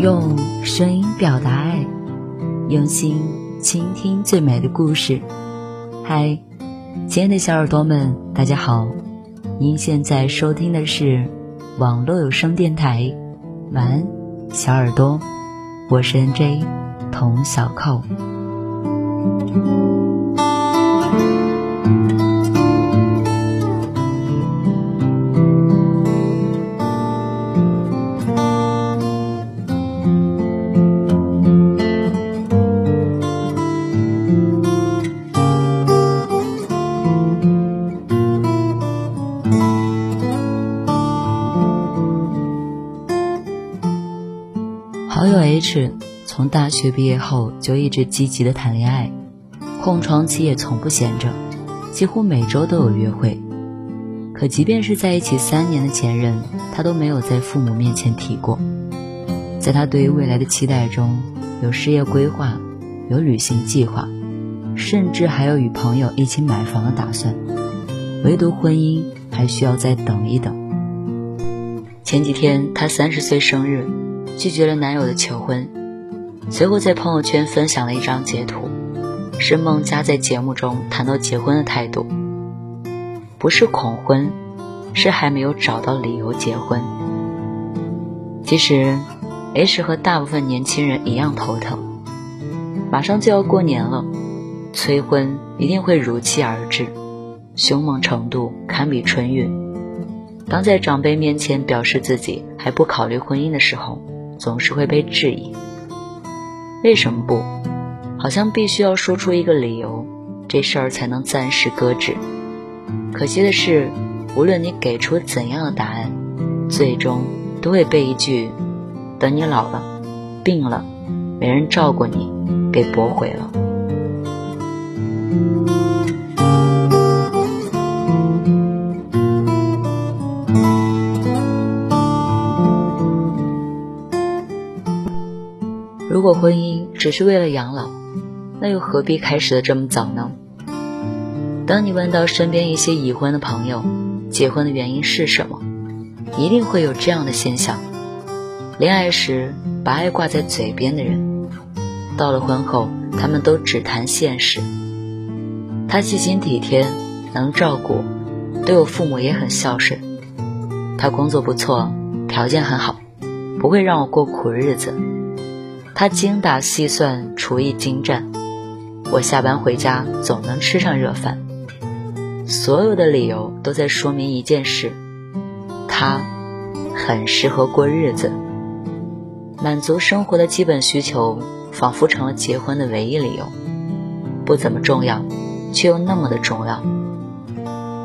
用声音表达爱，用心倾听最美的故事。嗨，亲爱的小耳朵们，大家好！您现在收听的是网络有声电台。晚安，小耳朵，我是 NJ 童小扣。是从大学毕业后就一直积极的谈恋爱，空窗期也从不闲着，几乎每周都有约会。可即便是在一起三年的前任，他都没有在父母面前提过。在他对于未来的期待中，有事业规划，有旅行计划，甚至还有与朋友一起买房的打算。唯独婚姻还需要再等一等。前几天他三十岁生日。拒绝了男友的求婚，随后在朋友圈分享了一张截图，是孟佳在节目中谈到结婚的态度，不是恐婚，是还没有找到理由结婚。其实，H 和大部分年轻人一样头疼，马上就要过年了，催婚一定会如期而至，凶猛程度堪比春运。当在长辈面前表示自己还不考虑婚姻的时候，总是会被质疑，为什么不？好像必须要说出一个理由，这事儿才能暂时搁置。可惜的是，无论你给出怎样的答案，最终都会被一句“等你老了、病了、没人照顾你”给驳回了。如果婚姻只是为了养老，那又何必开始的这么早呢？当你问到身边一些已婚的朋友，结婚的原因是什么，一定会有这样的现象：恋爱时把爱挂在嘴边的人，到了婚后，他们都只谈现实。他细心体贴，能照顾，对我父母也很孝顺。他工作不错，条件很好，不会让我过苦日子。他精打细算，厨艺精湛。我下班回家总能吃上热饭。所有的理由都在说明一件事：他很适合过日子。满足生活的基本需求，仿佛成了结婚的唯一理由。不怎么重要，却又那么的重要。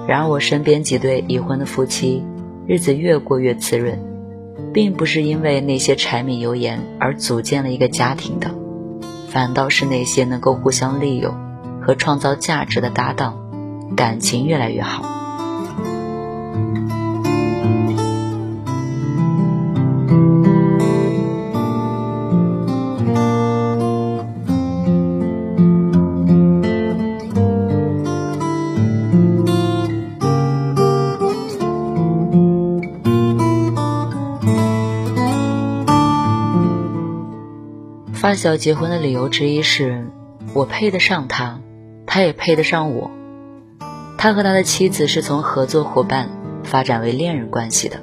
然而，我身边几对已婚的夫妻，日子越过越滋润。并不是因为那些柴米油盐而组建了一个家庭的，反倒是那些能够互相利用和创造价值的搭档，感情越来越好。小结婚的理由之一是，我配得上他，他也配得上我。他和他的妻子是从合作伙伴发展为恋人关系的。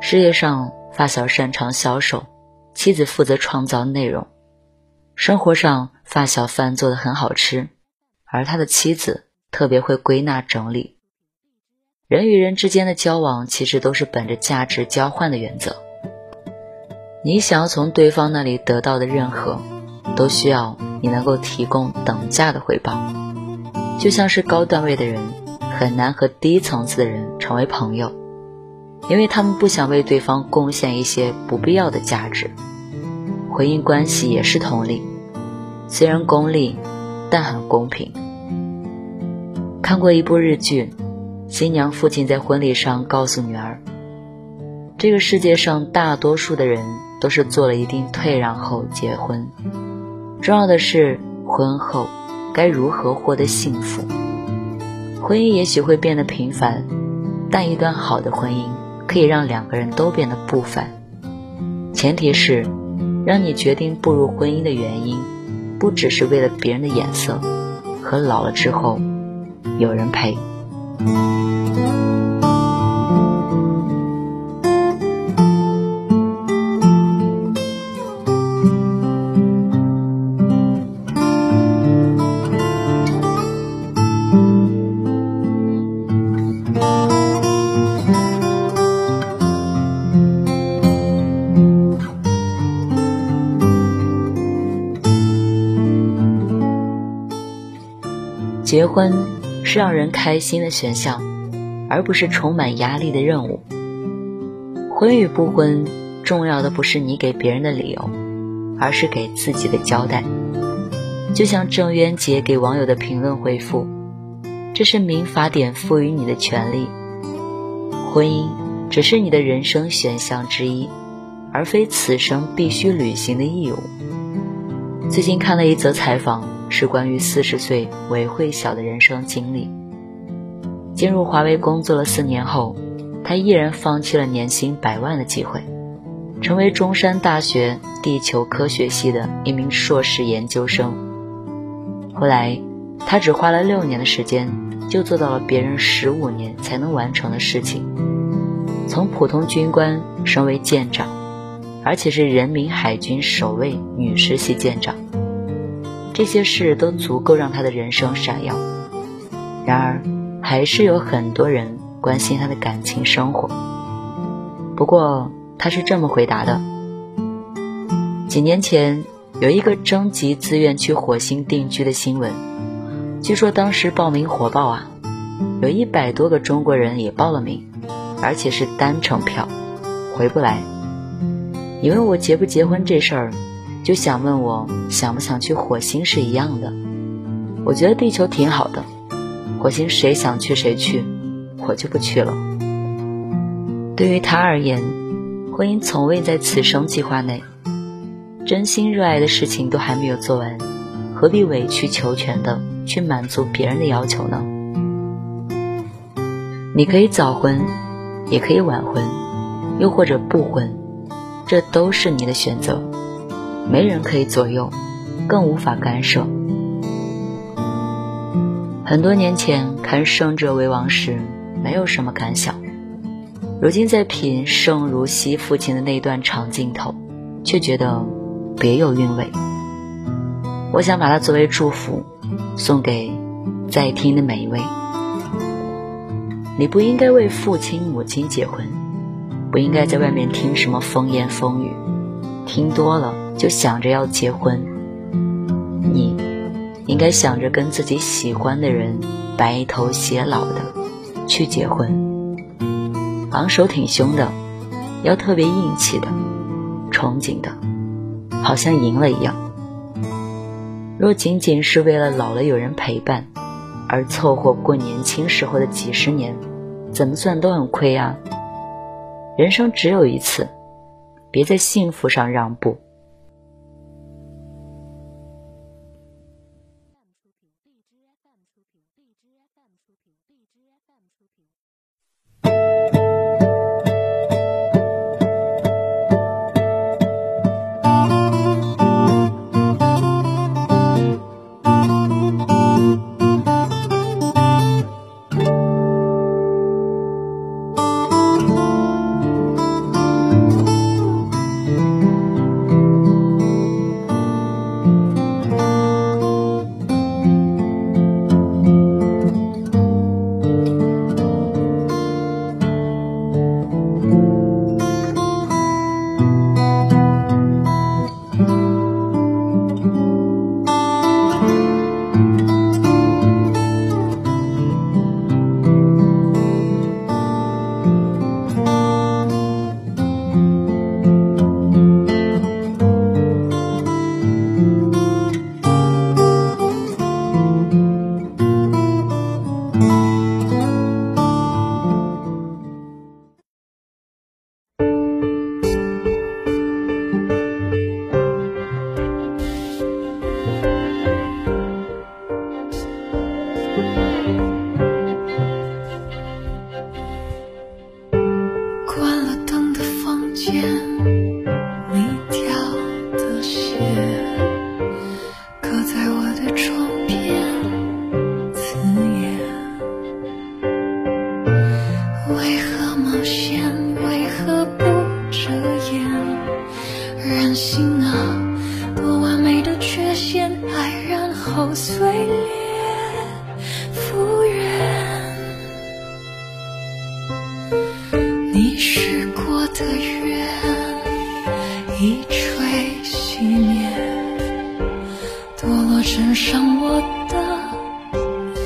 事业上，发小擅长销售，妻子负责创造内容；生活上，发小饭做的很好吃，而他的妻子特别会归纳整理。人与人之间的交往，其实都是本着价值交换的原则。你想要从对方那里得到的任何，都需要你能够提供等价的回报。就像是高段位的人很难和低层次的人成为朋友，因为他们不想为对方贡献一些不必要的价值。婚姻关系也是同理，虽然功利，但很公平。看过一部日剧，新娘父亲在婚礼上告诉女儿：“这个世界上大多数的人都是做了一定退让后结婚，重要的是婚后该如何获得幸福。婚姻也许会变得平凡，但一段好的婚姻可以让两个人都变得不凡。前提是，让你决定步入婚姻的原因，不只是为了别人的眼色和老了之后有人陪。结婚是让人开心的选项，而不是充满压力的任务。婚与不婚，重要的不是你给别人的理由，而是给自己的交代。就像郑渊洁给网友的评论回复：“这是民法典赋予你的权利，婚姻只是你的人生选项之一，而非此生必须履行的义务。”最近看了一则采访。是关于四十岁韦慧晓的人生经历。进入华为工作了四年后，他毅然放弃了年薪百万的机会，成为中山大学地球科学系的一名硕士研究生。后来，他只花了六年的时间，就做到了别人十五年才能完成的事情，从普通军官升为舰长，而且是人民海军首位女实习舰长。这些事都足够让他的人生闪耀，然而，还是有很多人关心他的感情生活。不过，他是这么回答的：几年前有一个征集自愿去火星定居的新闻，据说当时报名火爆啊，有一百多个中国人也报了名，而且是单程票，回不来。你问我结不结婚这事儿？就想问我想不想去火星是一样的，我觉得地球挺好的，火星谁想去谁去，我就不去了。对于他而言，婚姻从未在此生计划内，真心热爱的事情都还没有做完，何必委曲求全的去满足别人的要求呢？你可以早婚，也可以晚婚，又或者不婚，这都是你的选择。没人可以左右，更无法干涉。很多年前看《胜者为王》时，没有什么感想；如今在品盛如熙父亲的那段长镜头，却觉得别有韵味。我想把它作为祝福，送给在听的每一位。你不应该为父亲母亲结婚，不应该在外面听什么风言风语，听多了。就想着要结婚，你应该想着跟自己喜欢的人白头偕老的去结婚，昂首挺胸的，要特别硬气的，憧憬的，好像赢了一样。若仅仅是为了老了有人陪伴而凑合过年轻时候的几十年，怎么算都很亏啊！人生只有一次，别在幸福上让步。任性啊，多完美的缺陷，爱然后碎裂复原。你许过的愿，一吹熄灭，堕落成伤我的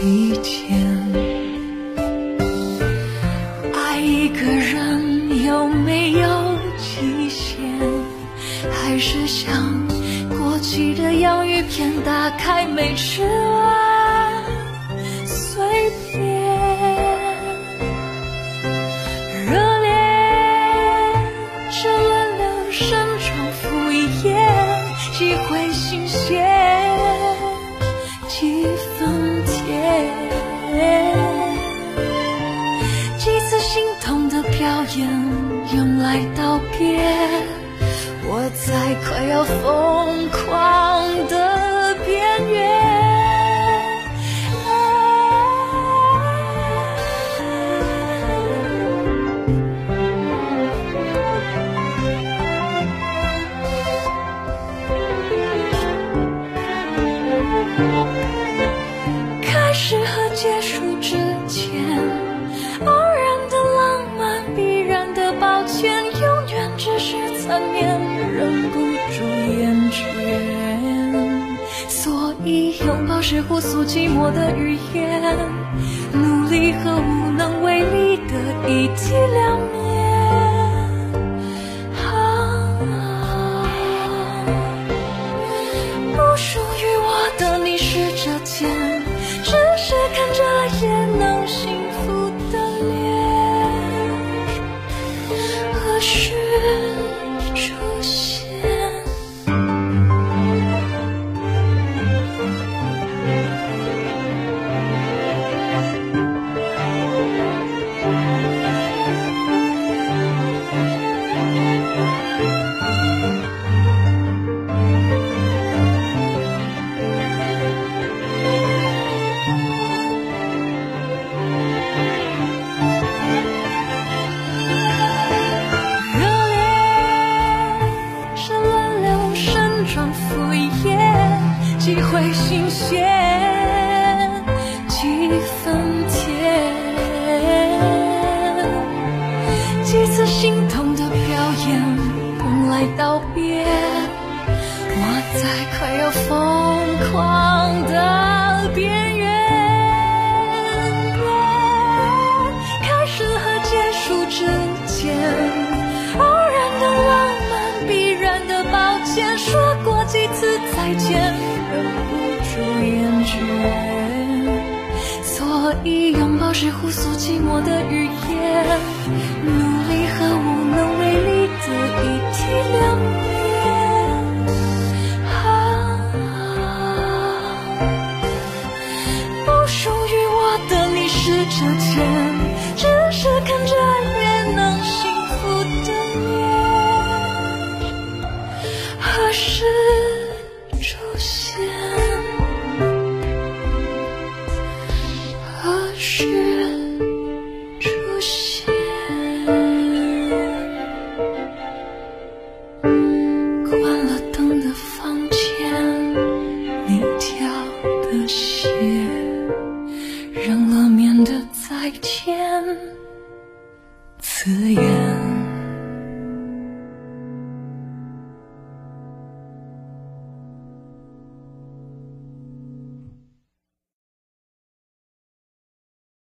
利剑。爱一个人有没有？是想过期的洋芋片打开没吃完，随便热烈，这轮流盛装敷衍，几回新鲜，几分甜，几次心痛的表演，用来道别，我在快要疯狂的。边缘，开始和结束之间，偶然的浪漫，必然的抱歉，永远只是残念，忍不住厌倦。所以拥抱是互诉寂寞的语言，努力和无能为力的一体两面。在快要疯狂的边缘。开始和结束之间，偶然的浪漫，必然的抱歉。说过几次再见，忍不住厌倦。所以拥抱是互诉寂寞的语